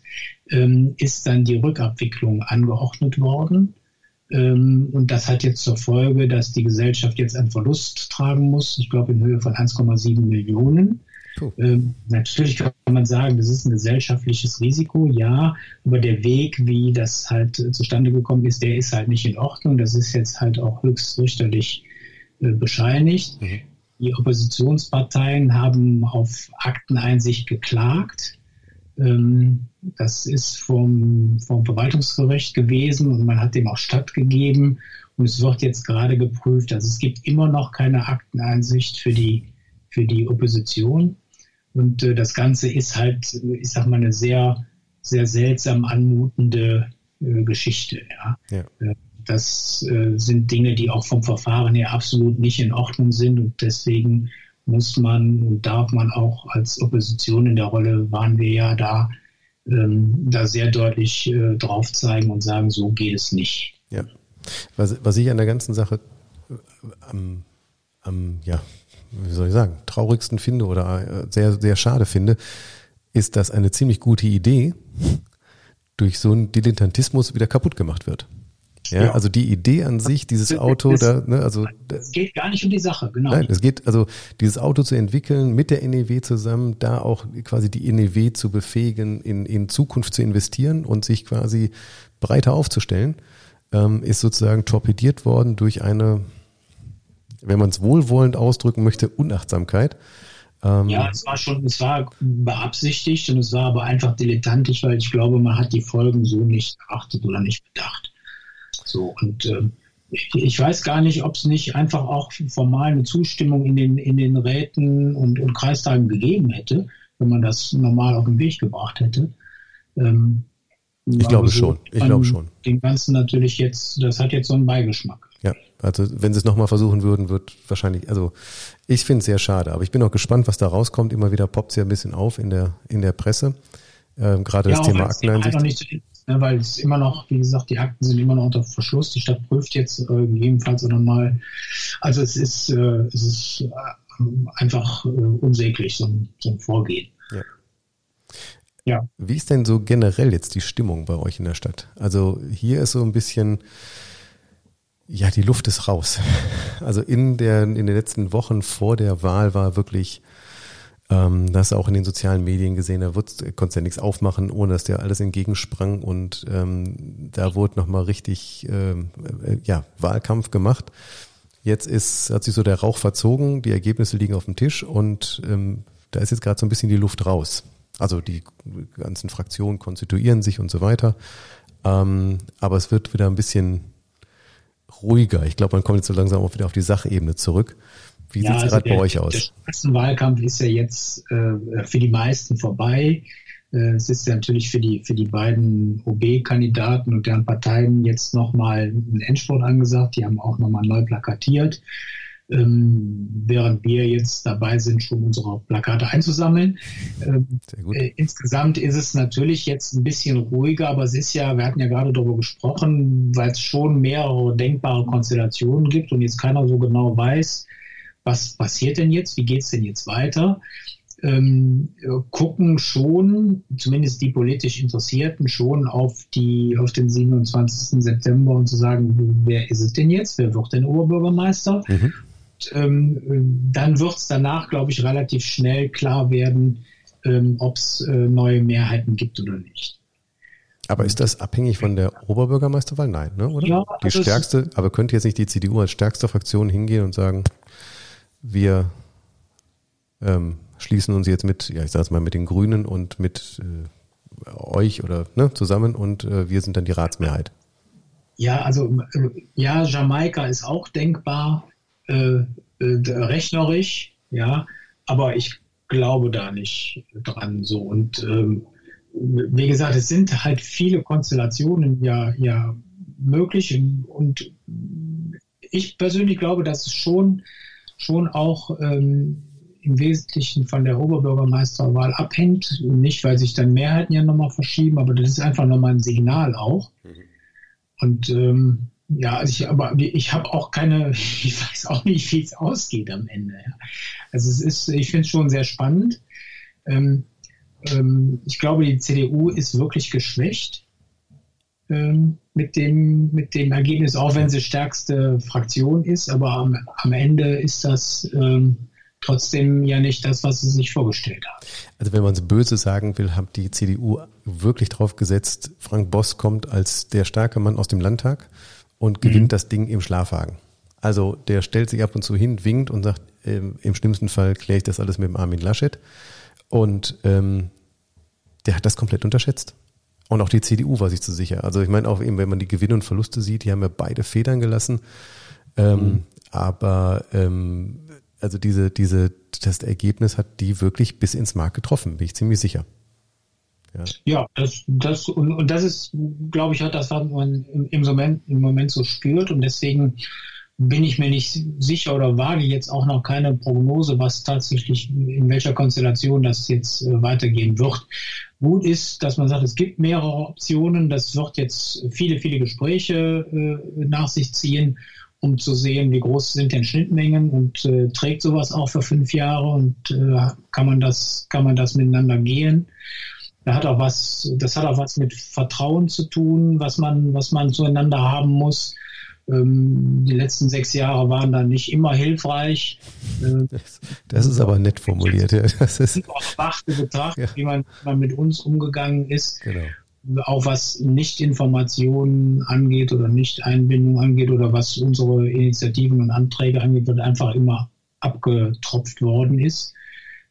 ähm, ist dann die Rückabwicklung angeordnet worden. Ähm, und das hat jetzt zur Folge, dass die Gesellschaft jetzt einen Verlust tragen muss, ich glaube in Höhe von 1,7 Millionen. Ähm, natürlich kann man sagen, das ist ein gesellschaftliches Risiko, ja, aber der Weg, wie das halt zustande gekommen ist, der ist halt nicht in Ordnung. Das ist jetzt halt auch höchstrichterlich äh, bescheinigt. Mhm. Die Oppositionsparteien haben auf Akteneinsicht geklagt. Ähm, das ist vom, vom Verwaltungsgericht gewesen und man hat dem auch stattgegeben. Und es wird jetzt gerade geprüft. Also es gibt immer noch keine Akteneinsicht für die, für die Opposition. Und äh, das Ganze ist halt, ich sag mal, eine sehr, sehr seltsam anmutende äh, Geschichte. Ja. ja. Äh, das äh, sind Dinge, die auch vom Verfahren her absolut nicht in Ordnung sind und deswegen muss man und darf man auch als Opposition in der Rolle, waren wir ja da, ähm, da sehr deutlich äh, drauf zeigen und sagen, so geht es nicht. Ja. Was, was ich an der ganzen Sache äh, am, am, ja, wie soll ich sagen, traurigsten finde oder äh, sehr, sehr schade finde, ist, dass eine ziemlich gute Idee durch so einen Dilettantismus wieder kaputt gemacht wird. Ja, ja, also die Idee an sich, dieses Auto, da, ne, also es geht gar nicht um die Sache, genau. Nein, es geht also dieses Auto zu entwickeln mit der NEW zusammen, da auch quasi die NEW zu befähigen, in in Zukunft zu investieren und sich quasi breiter aufzustellen, ähm, ist sozusagen torpediert worden durch eine, wenn man es wohlwollend ausdrücken möchte, Unachtsamkeit. Ähm, ja, es war schon, es war beabsichtigt und es war aber einfach dilettantisch, weil ich glaube, man hat die Folgen so nicht erachtet oder nicht bedacht. So, und äh, ich weiß gar nicht, ob es nicht einfach auch formal eine Zustimmung in den, in den Räten und, und Kreistagen gegeben hätte, wenn man das normal auf den Weg gebracht hätte. Ähm, ich glaube so schon. Ich glaube schon. Den Ganzen natürlich jetzt, das hat jetzt so einen Beigeschmack. Also wenn sie es nochmal versuchen würden, wird wahrscheinlich, also ich finde es sehr schade, aber ich bin auch gespannt, was da rauskommt. Immer wieder poppt es ja ein bisschen auf in der, in der Presse. Ähm, gerade ja, das Thema Akteneinsicht. Ne, weil es immer noch, wie gesagt, die Akten sind immer noch unter Verschluss. Die Stadt prüft jetzt äh, gegebenenfalls oder mal. Also es ist, äh, es ist äh, einfach äh, unsäglich, so ein, so ein Vorgehen. Ja. ja. Wie ist denn so generell jetzt die Stimmung bei euch in der Stadt? Also hier ist so ein bisschen, ja, die Luft ist raus. Also in der, in den letzten Wochen vor der Wahl war wirklich ähm, das auch in den sozialen Medien gesehen, da konntest ja nichts aufmachen, ohne dass der alles entgegensprang und ähm, da wurde nochmal richtig ähm, äh, ja, Wahlkampf gemacht. Jetzt ist, hat sich so der Rauch verzogen, die Ergebnisse liegen auf dem Tisch und ähm, da ist jetzt gerade so ein bisschen die Luft raus. Also die ganzen Fraktionen konstituieren sich und so weiter. Ähm, aber es wird wieder ein bisschen ruhiger. Ich glaube, man kommt jetzt so langsam auch wieder auf die Sachebene zurück. Wie ja, sieht es also gerade bei euch aus? Der Wahlkampf ist ja jetzt äh, für die meisten vorbei. Äh, es ist ja natürlich für die, für die beiden OB-Kandidaten und deren Parteien jetzt nochmal ein Endspurt angesagt. Die haben auch nochmal neu plakatiert. Ähm, während wir jetzt dabei sind, schon unsere Plakate einzusammeln. Ähm, äh, insgesamt ist es natürlich jetzt ein bisschen ruhiger, aber es ist ja, wir hatten ja gerade darüber gesprochen, weil es schon mehrere denkbare Konstellationen gibt und jetzt keiner so genau weiß, was passiert denn jetzt, wie geht es denn jetzt weiter ähm, gucken schon, zumindest die politisch Interessierten, schon auf die auf den 27. September und zu sagen, wer ist es denn jetzt? Wer wird denn Oberbürgermeister? Mhm. Und, ähm, dann wird es danach, glaube ich, relativ schnell klar werden, ähm, ob es äh, neue Mehrheiten gibt oder nicht. Aber ist das abhängig von der Oberbürgermeisterwahl? Nein, ne? oder? Ja, die also stärkste, aber könnte jetzt nicht die CDU als stärkste Fraktion hingehen und sagen, wir ähm, schließen uns jetzt mit, ja, ich sage es mal, mit den Grünen und mit äh, euch oder ne, zusammen und äh, wir sind dann die Ratsmehrheit. Ja, also äh, ja, Jamaika ist auch denkbar, äh, äh, rechnerisch, ja, aber ich glaube da nicht dran so. Und ähm, wie gesagt, es sind halt viele Konstellationen ja, ja möglich und ich persönlich glaube, dass es schon, schon auch ähm, im Wesentlichen von der Oberbürgermeisterwahl abhängt. Nicht, weil sich dann Mehrheiten ja nochmal verschieben, aber das ist einfach nochmal ein Signal auch. Mhm. Und ähm, ja, also ich, aber ich habe auch keine, ich weiß auch nicht, wie es ausgeht am Ende. Also es ist, ich finde es schon sehr spannend. Ähm, ähm, ich glaube, die CDU ist wirklich geschwächt ähm, mit, dem, mit dem Ergebnis, auch wenn sie stärkste Fraktion ist. Aber am, am Ende ist das ähm, trotzdem ja nicht das, was sie sich vorgestellt haben. Also wenn man es böse sagen will, hat die CDU wirklich drauf gesetzt, Frank Boss kommt als der starke Mann aus dem Landtag und gewinnt mhm. das Ding im Schlafwagen. Also der stellt sich ab und zu hin, winkt und sagt, ähm, im schlimmsten Fall kläre ich das alles mit dem Armin Laschet. Und ähm, der hat das komplett unterschätzt. Und auch die CDU war sich zu sicher. Also ich meine auch eben, wenn man die Gewinne und Verluste sieht, die haben ja beide Federn gelassen. Ähm, mhm. Aber ähm, also diese, diese, das Ergebnis hat die wirklich bis ins Mark getroffen, bin ich ziemlich sicher. Ja, ja das, das, und, und das ist, glaube ich, auch das, was man im Moment, im Moment so spürt. Und deswegen bin ich mir nicht sicher oder wage jetzt auch noch keine Prognose, was tatsächlich, in welcher Konstellation das jetzt äh, weitergehen wird. Gut ist, dass man sagt, es gibt mehrere Optionen. Das wird jetzt viele, viele Gespräche äh, nach sich ziehen um zu sehen, wie groß sind denn Schnittmengen und äh, trägt sowas auch für fünf Jahre und äh, kann man das, kann man das miteinander gehen. Da hat auch was, das hat auch was mit Vertrauen zu tun, was man, was man zueinander haben muss. Ähm, die letzten sechs Jahre waren dann nicht immer hilfreich. Äh, das, das, ist aber nett formuliert. Ja. Das ist auch Betracht, ja. wie man, man mit uns umgegangen ist. Genau auch was Nicht-Informationen angeht oder Nicht-Einbindung angeht oder was unsere Initiativen und Anträge angeht, wird einfach immer abgetropft worden ist.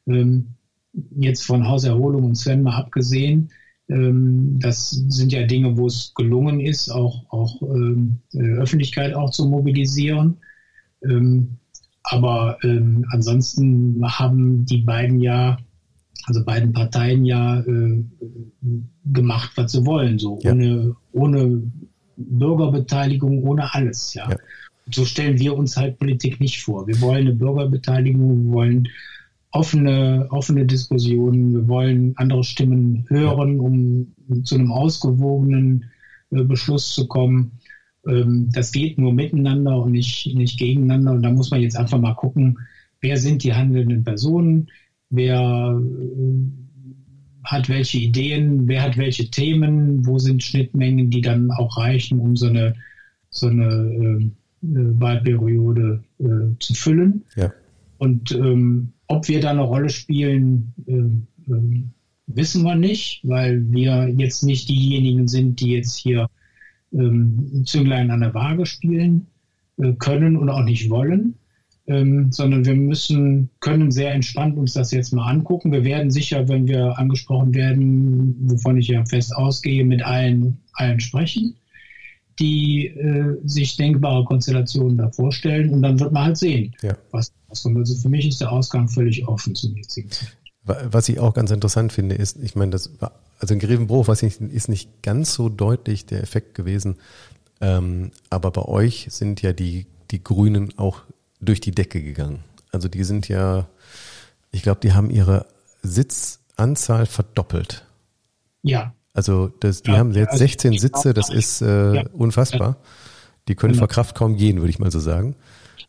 Ähm, jetzt von Hauserholung und Sven mal abgesehen, ähm, das sind ja Dinge, wo es gelungen ist, auch, auch ähm, äh, Öffentlichkeit auch zu mobilisieren. Ähm, aber ansonsten haben die beiden ja also beiden Parteien ja äh, gemacht, was sie wollen, so ja. ohne, ohne Bürgerbeteiligung, ohne alles, ja. ja. So stellen wir uns halt Politik nicht vor. Wir wollen eine Bürgerbeteiligung, wir wollen offene, offene Diskussionen, wir wollen andere Stimmen hören, um zu einem ausgewogenen äh, Beschluss zu kommen. Ähm, das geht nur miteinander und nicht, nicht gegeneinander. Und da muss man jetzt einfach mal gucken, wer sind die handelnden Personen, wer äh, hat welche Ideen, wer hat welche Themen, wo sind Schnittmengen, die dann auch reichen, um so eine, so eine äh, äh Wahlperiode äh, zu füllen. Ja. Und ähm, ob wir da eine Rolle spielen, äh, äh, wissen wir nicht, weil wir jetzt nicht diejenigen sind, die jetzt hier ähm, Zünglein an der Waage spielen können und auch nicht wollen ähm, sondern wir müssen, können sehr entspannt uns das jetzt mal angucken. Wir werden sicher, wenn wir angesprochen werden, wovon ich ja fest ausgehe, mit allen, allen sprechen, die äh, sich denkbare Konstellationen da vorstellen und dann wird man halt sehen, ja. was, was kommt. Also für mich ist der Ausgang völlig offen zum jetzigen Zeitpunkt. Was ich auch ganz interessant finde, ist, ich meine, das war, also in Grevenbruch was ich, ist nicht ganz so deutlich der Effekt gewesen, ähm, aber bei euch sind ja die, die Grünen auch durch die Decke gegangen. Also die sind ja, ich glaube, die haben ihre Sitzanzahl verdoppelt. Ja. Also das, die ja, haben jetzt 16 also Sitze, das ist äh, ja. unfassbar. Die können vor Kraft kaum gehen, würde ich mal so sagen.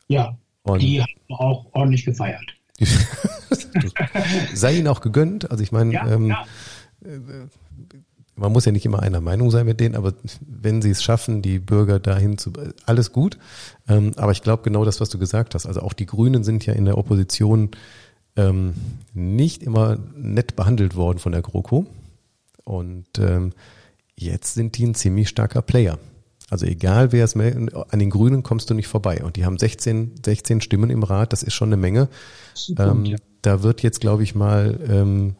Ja, Und die haben auch ordentlich gefeiert. sei ihnen auch gegönnt. Also ich meine, ja, ähm, äh, man muss ja nicht immer einer Meinung sein mit denen, aber wenn sie es schaffen, die Bürger dahin zu, alles gut. Ähm, aber ich glaube genau das, was du gesagt hast. Also auch die Grünen sind ja in der Opposition ähm, nicht immer nett behandelt worden von der GroKo. Und ähm, jetzt sind die ein ziemlich starker Player. Also egal wer es meldet, an den Grünen kommst du nicht vorbei. Und die haben 16, 16 Stimmen im Rat, das ist schon eine Menge. Ähm, ja. Da wird jetzt, glaube ich, mal ähm,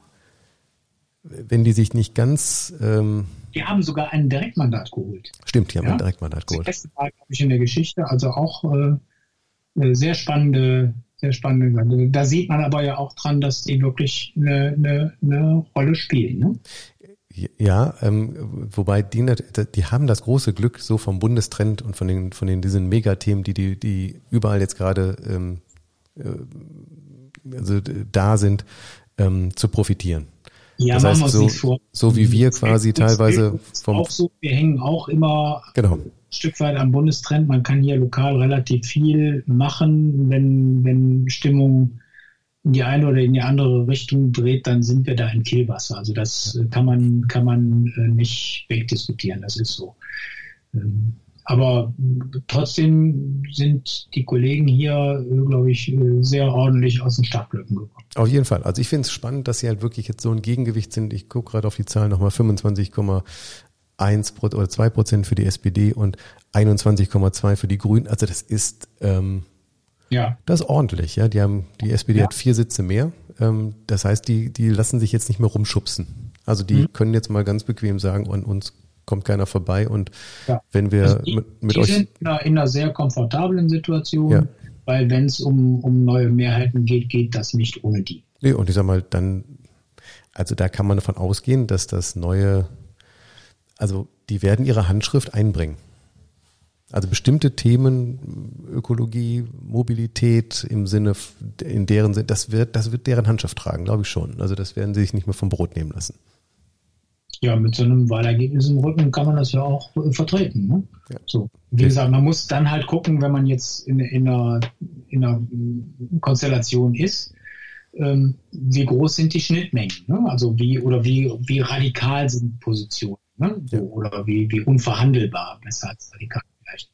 wenn die sich nicht ganz. Ähm, die haben sogar ein Direktmandat geholt. Stimmt, die haben ja? ein Direktmandat geholt. Das beste Mal, glaube ich, in der Geschichte. Also auch äh, sehr spannende, sehr spannende. Da sieht man aber ja auch dran, dass die wirklich eine, eine, eine Rolle spielen. Ne? Ja, ähm, wobei die, die haben das große Glück so vom Bundestrend und von den von den diesen Megathemen, die die die überall jetzt gerade ähm, äh, also da sind, ähm, zu profitieren. Ja, das heißt, so, vor. so wie wir quasi teilweise vom auch so, wir hängen auch immer genau. ein Stück weit am Bundestrend. Man kann hier lokal relativ viel machen, wenn, wenn Stimmung in die eine oder in die andere Richtung dreht, dann sind wir da in Kielwasser. Also das kann man, kann man äh, nicht wegdiskutieren. Das ist so. Ähm, aber trotzdem sind die Kollegen hier, glaube ich, sehr ordentlich aus den Startblöcken gekommen. Auf jeden Fall. Also ich finde es spannend, dass sie halt wirklich jetzt so ein Gegengewicht sind. Ich gucke gerade auf die Zahlen nochmal, 25,1 oder 2 Prozent für die SPD und 21,2 für die Grünen. Also das ist ähm, ja. das ist ordentlich. Ja, die haben die SPD ja. hat vier Sitze mehr. Ähm, das heißt, die die lassen sich jetzt nicht mehr rumschubsen. Also die mhm. können jetzt mal ganz bequem sagen, an uns kommt keiner vorbei. Und ja. wenn wir also die, mit, mit die euch. sind in einer, in einer sehr komfortablen Situation, ja. weil wenn es um, um neue Mehrheiten geht, geht das nicht ohne die. Nee, und ich sag mal, dann, also da kann man davon ausgehen, dass das neue, also die werden ihre Handschrift einbringen. Also bestimmte Themen, Ökologie, Mobilität im Sinne, in deren Sinne, das wird, das wird deren Handschrift tragen, glaube ich schon. Also das werden sie sich nicht mehr vom Brot nehmen lassen. Ja, mit so einem Wahlergebnis im Rücken kann man das ja auch äh, vertreten. Ne? Ja. So. Wie gesagt, man muss dann halt gucken, wenn man jetzt in, in, einer, in einer Konstellation ist, ähm, wie groß sind die Schnittmengen? Ne? Also wie oder wie, wie radikal sind Positionen? Ne? So, ja. Oder wie, wie unverhandelbar, besser als radikal vielleicht.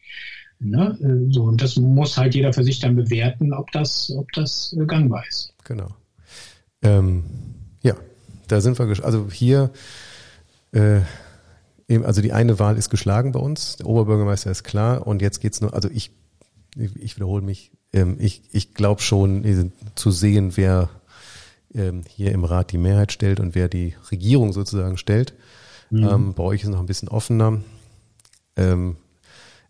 Ne? So, und das muss halt jeder für sich dann bewerten, ob das, ob das äh, gangbar ist. Genau. Ähm, ja, da sind wir, also hier äh, also die eine Wahl ist geschlagen bei uns, der Oberbürgermeister ist klar und jetzt geht's nur, also ich, ich wiederhole mich, ähm, ich, ich glaube schon zu sehen, wer ähm, hier im Rat die Mehrheit stellt und wer die Regierung sozusagen stellt. Mhm. Ähm, bei euch ist es noch ein bisschen offener. Ähm,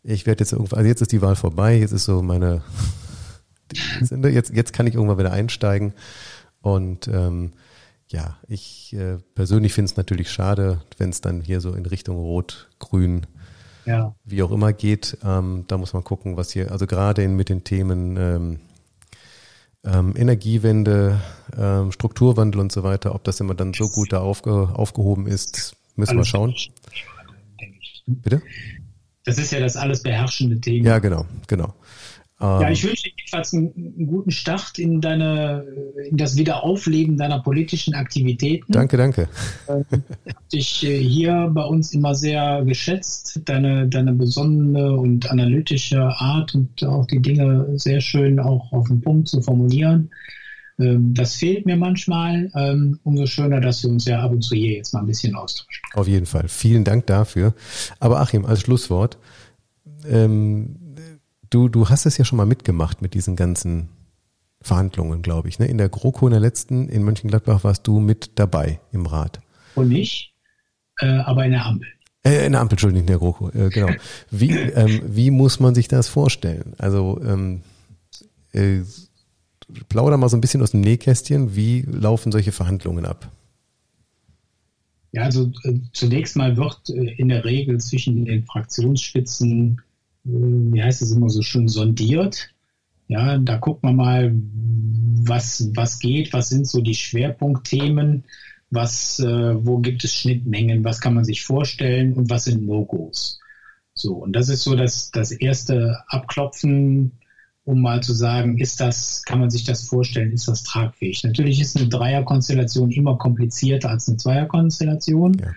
ich werde jetzt irgendwann, also jetzt ist die Wahl vorbei, jetzt ist so meine, jetzt, jetzt kann ich irgendwann wieder einsteigen und ähm, ja, ich äh, persönlich finde es natürlich schade, wenn es dann hier so in Richtung Rot, Grün, ja. wie auch immer geht. Ähm, da muss man gucken, was hier, also gerade mit den Themen ähm, ähm, Energiewende, ähm, Strukturwandel und so weiter, ob das immer dann so gut da aufge, aufgehoben ist, müssen alles wir schauen. Bitte? Das ist ja das alles beherrschende Thema. Ja, genau, genau. Ja, ähm, ich wünsche dir jedenfalls einen, einen, guten Start in deine, in das Wiederaufleben deiner politischen Aktivitäten. Danke, danke. Ähm, ich habe dich äh, hier bei uns immer sehr geschätzt, deine, deine besonnene und analytische Art und auch die Dinge sehr schön auch auf den Punkt zu formulieren. Ähm, das fehlt mir manchmal. Umso schöner, dass wir uns ja ab und zu hier jetzt mal ein bisschen austauschen. Auf jeden Fall. Vielen Dank dafür. Aber Achim, als Schlusswort, ähm, Du, du hast es ja schon mal mitgemacht mit diesen ganzen Verhandlungen, glaube ich. Ne? In der GroKo in der letzten in Mönchengladbach warst du mit dabei im Rat. Und nicht, äh, aber in der Ampel. Äh, in der Ampel, Entschuldigung, in der GroKo, äh, genau. Wie, ähm, wie muss man sich das vorstellen? Also ähm, äh, plauder mal so ein bisschen aus dem Nähkästchen. Wie laufen solche Verhandlungen ab? Ja, also äh, zunächst mal wird äh, in der Regel zwischen den Fraktionsspitzen wie heißt es immer so schön, sondiert, Ja, da guckt man mal, was, was geht, was sind so die Schwerpunktthemen, was, äh, wo gibt es Schnittmengen, was kann man sich vorstellen und was sind No-Gos. So, und das ist so das, das erste Abklopfen, um mal zu sagen, ist das, kann man sich das vorstellen, ist das tragfähig? Natürlich ist eine Dreierkonstellation immer komplizierter als eine Zweierkonstellation, ja.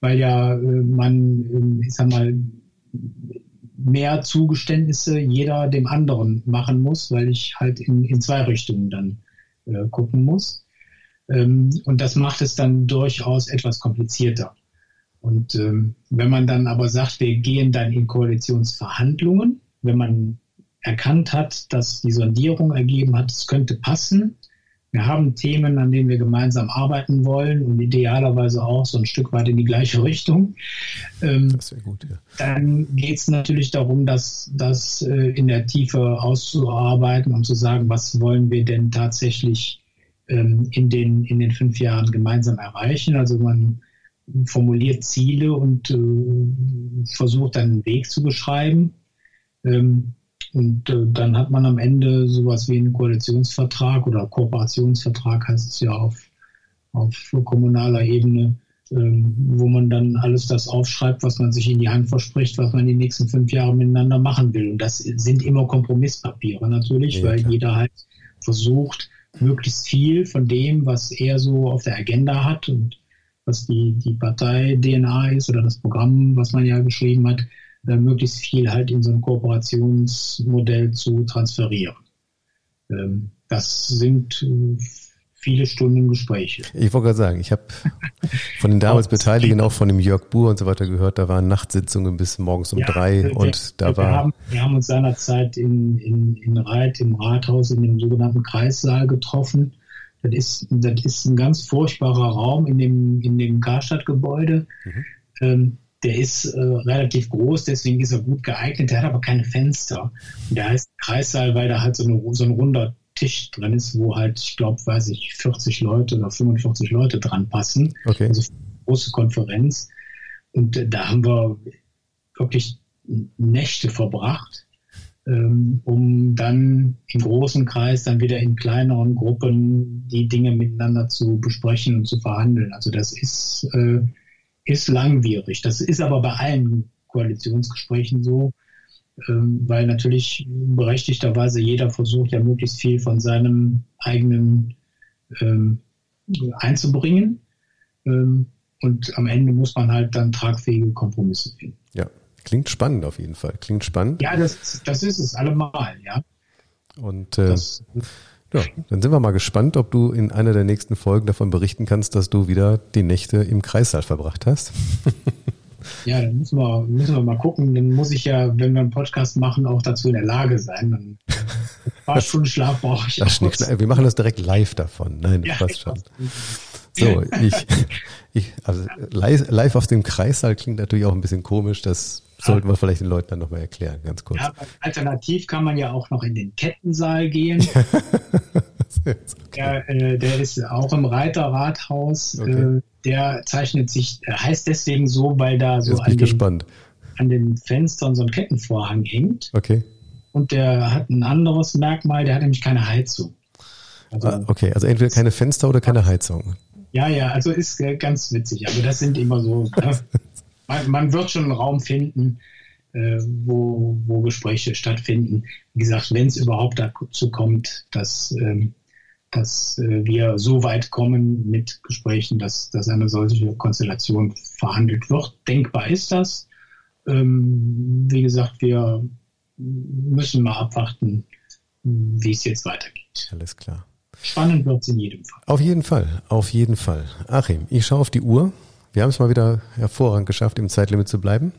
weil ja äh, man, äh, ich sag mal, mehr Zugeständnisse jeder dem anderen machen muss, weil ich halt in, in zwei Richtungen dann äh, gucken muss. Ähm, und das macht es dann durchaus etwas komplizierter. Und ähm, wenn man dann aber sagt, wir gehen dann in Koalitionsverhandlungen, wenn man erkannt hat, dass die Sondierung ergeben hat, es könnte passen, wir haben Themen, an denen wir gemeinsam arbeiten wollen und idealerweise auch so ein Stück weit in die gleiche Richtung. Ähm, das wäre gut, ja. Dann geht es natürlich darum, das, das äh, in der Tiefe auszuarbeiten und zu sagen, was wollen wir denn tatsächlich ähm, in, den, in den fünf Jahren gemeinsam erreichen. Also man formuliert Ziele und äh, versucht dann einen Weg zu beschreiben. Ähm, und äh, dann hat man am Ende sowas wie einen Koalitionsvertrag oder Kooperationsvertrag heißt es ja auf, auf kommunaler Ebene, ähm, wo man dann alles das aufschreibt, was man sich in die Hand verspricht, was man die nächsten fünf Jahre miteinander machen will. Und das sind immer Kompromisspapiere natürlich, ja, weil jeder halt versucht, möglichst viel von dem, was er so auf der Agenda hat und was die, die Partei-DNA ist oder das Programm, was man ja geschrieben hat, äh, möglichst viel halt in so ein Kooperationsmodell zu transferieren. Ähm, das sind äh, viele Stunden Gespräche. Ich wollte gerade sagen, ich habe von den damals Beteiligten auch von dem Jörg Buhr und so weiter gehört, da waren Nachtsitzungen bis morgens um ja, drei wir, und da wir war. Haben, wir haben uns seinerzeit in, in, in Reit im Rathaus in dem sogenannten Kreissaal getroffen. Das ist, das ist ein ganz furchtbarer Raum in dem, in dem Karstadtgebäude. Mhm. Ähm, der ist äh, relativ groß, deswegen ist er gut geeignet. Der hat aber keine Fenster. Und der heißt Kreissaal, weil da halt so, eine, so ein runder Tisch drin ist, wo halt, ich glaube, weiß ich, 40 Leute oder 45 Leute dran passen. Okay. Also große Konferenz. Und äh, da haben wir wirklich Nächte verbracht, ähm, um dann im großen Kreis, dann wieder in kleineren Gruppen die Dinge miteinander zu besprechen und zu verhandeln. Also das ist äh, ist langwierig. Das ist aber bei allen Koalitionsgesprächen so, ähm, weil natürlich berechtigterweise jeder versucht ja möglichst viel von seinem eigenen ähm, einzubringen. Ähm, und am Ende muss man halt dann tragfähige Kompromisse finden. Ja, klingt spannend auf jeden Fall. Klingt spannend. Ja, das, das ist es allemal, ja. Und äh, das, ja, dann sind wir mal gespannt, ob du in einer der nächsten Folgen davon berichten kannst, dass du wieder die Nächte im Kreissaal verbracht hast. Ja, dann müssen wir, müssen wir mal gucken. Dann muss ich ja, wenn wir einen Podcast machen, auch dazu in der Lage sein. Dann ein paar Stunden Schlaf brauche ich auch. Wir machen das direkt live davon. Nein, das ja, passt schon. So, ich, ich, also live, live aus dem Kreissaal klingt natürlich auch ein bisschen komisch. Das sollten wir vielleicht den Leuten dann nochmal erklären, ganz kurz. Ja, alternativ kann man ja auch noch in den Kettensaal gehen. okay. der, äh, der, ist auch im Reiterrathaus. Okay. Äh, der zeichnet sich, heißt deswegen so, weil da so an den, an den, Fenstern so ein Kettenvorhang hängt. Okay. Und der hat ein anderes Merkmal, der hat nämlich keine Heizung. Also, ah, okay, also entweder keine Fenster oder keine Heizung. Ja, ja, also ist äh, ganz witzig. Also das sind immer so, man, man wird schon einen Raum finden, äh, wo, wo Gespräche stattfinden. Wie gesagt, wenn es überhaupt dazu kommt, dass, ähm, dass äh, wir so weit kommen mit Gesprächen, dass, dass eine solche Konstellation verhandelt wird. Denkbar ist das. Ähm, wie gesagt, wir müssen mal abwarten, wie es jetzt weitergeht. Alles klar. Spannend wird es in jedem Fall. Auf jeden Fall, auf jeden Fall. Achim, ich schaue auf die Uhr. Wir haben es mal wieder hervorragend geschafft, im Zeitlimit zu bleiben.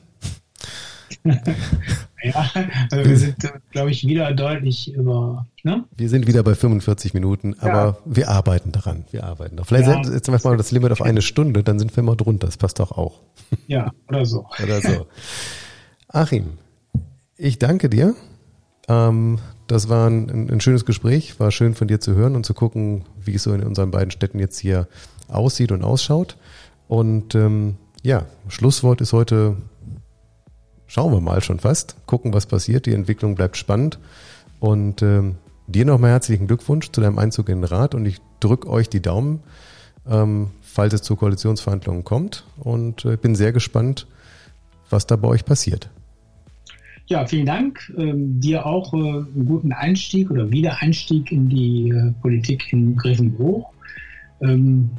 ja, also wir sind, glaube ich, wieder deutlich über. Ne? Wir sind wieder bei 45 Minuten, aber ja. wir arbeiten daran. Wir arbeiten noch. Vielleicht ja. setzen wir mal das Limit auf eine Stunde, dann sind wir mal drunter. Das passt doch auch. Ja, oder so. oder so. Achim, ich danke dir. Ähm, das war ein, ein, schönes Gespräch. War schön von dir zu hören und zu gucken, wie es so in unseren beiden Städten jetzt hier aussieht und ausschaut. Und ähm, ja, Schlusswort ist heute, schauen wir mal schon fast, gucken, was passiert. Die Entwicklung bleibt spannend. Und ähm, dir nochmal herzlichen Glückwunsch zu deinem Einzug in den Rat und ich drücke euch die Daumen, ähm, falls es zu Koalitionsverhandlungen kommt. Und äh, bin sehr gespannt, was da bei euch passiert. Ja, vielen Dank. Ähm, dir auch äh, einen guten Einstieg oder Wiedereinstieg in die äh, Politik in Grevenbruch. Ähm,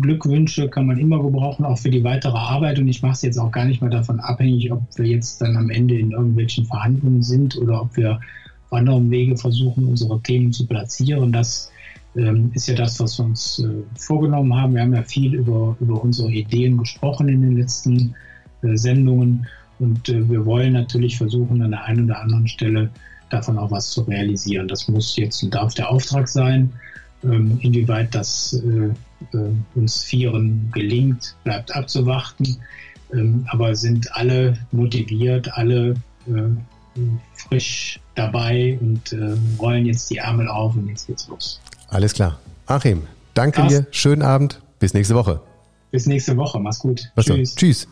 Glückwünsche kann man immer gebrauchen, auch für die weitere Arbeit. Und ich mache es jetzt auch gar nicht mehr davon abhängig, ob wir jetzt dann am Ende in irgendwelchen Verhandlungen sind oder ob wir auf anderem Wege versuchen, unsere Themen zu platzieren. Das ähm, ist ja das, was wir uns äh, vorgenommen haben. Wir haben ja viel über, über unsere Ideen gesprochen in den letzten äh, Sendungen. Und äh, wir wollen natürlich versuchen, an der einen oder anderen Stelle davon auch was zu realisieren. Das muss jetzt und darf der Auftrag sein. Ähm, inwieweit das äh, äh, uns Vieren gelingt, bleibt abzuwarten. Ähm, aber sind alle motiviert, alle äh, frisch dabei und äh, rollen jetzt die Ärmel auf und jetzt geht's los. Alles klar. Achim, danke das, dir. Schönen Abend. Bis nächste Woche. Bis nächste Woche. Mach's gut. Was Tschüss. Tschüss.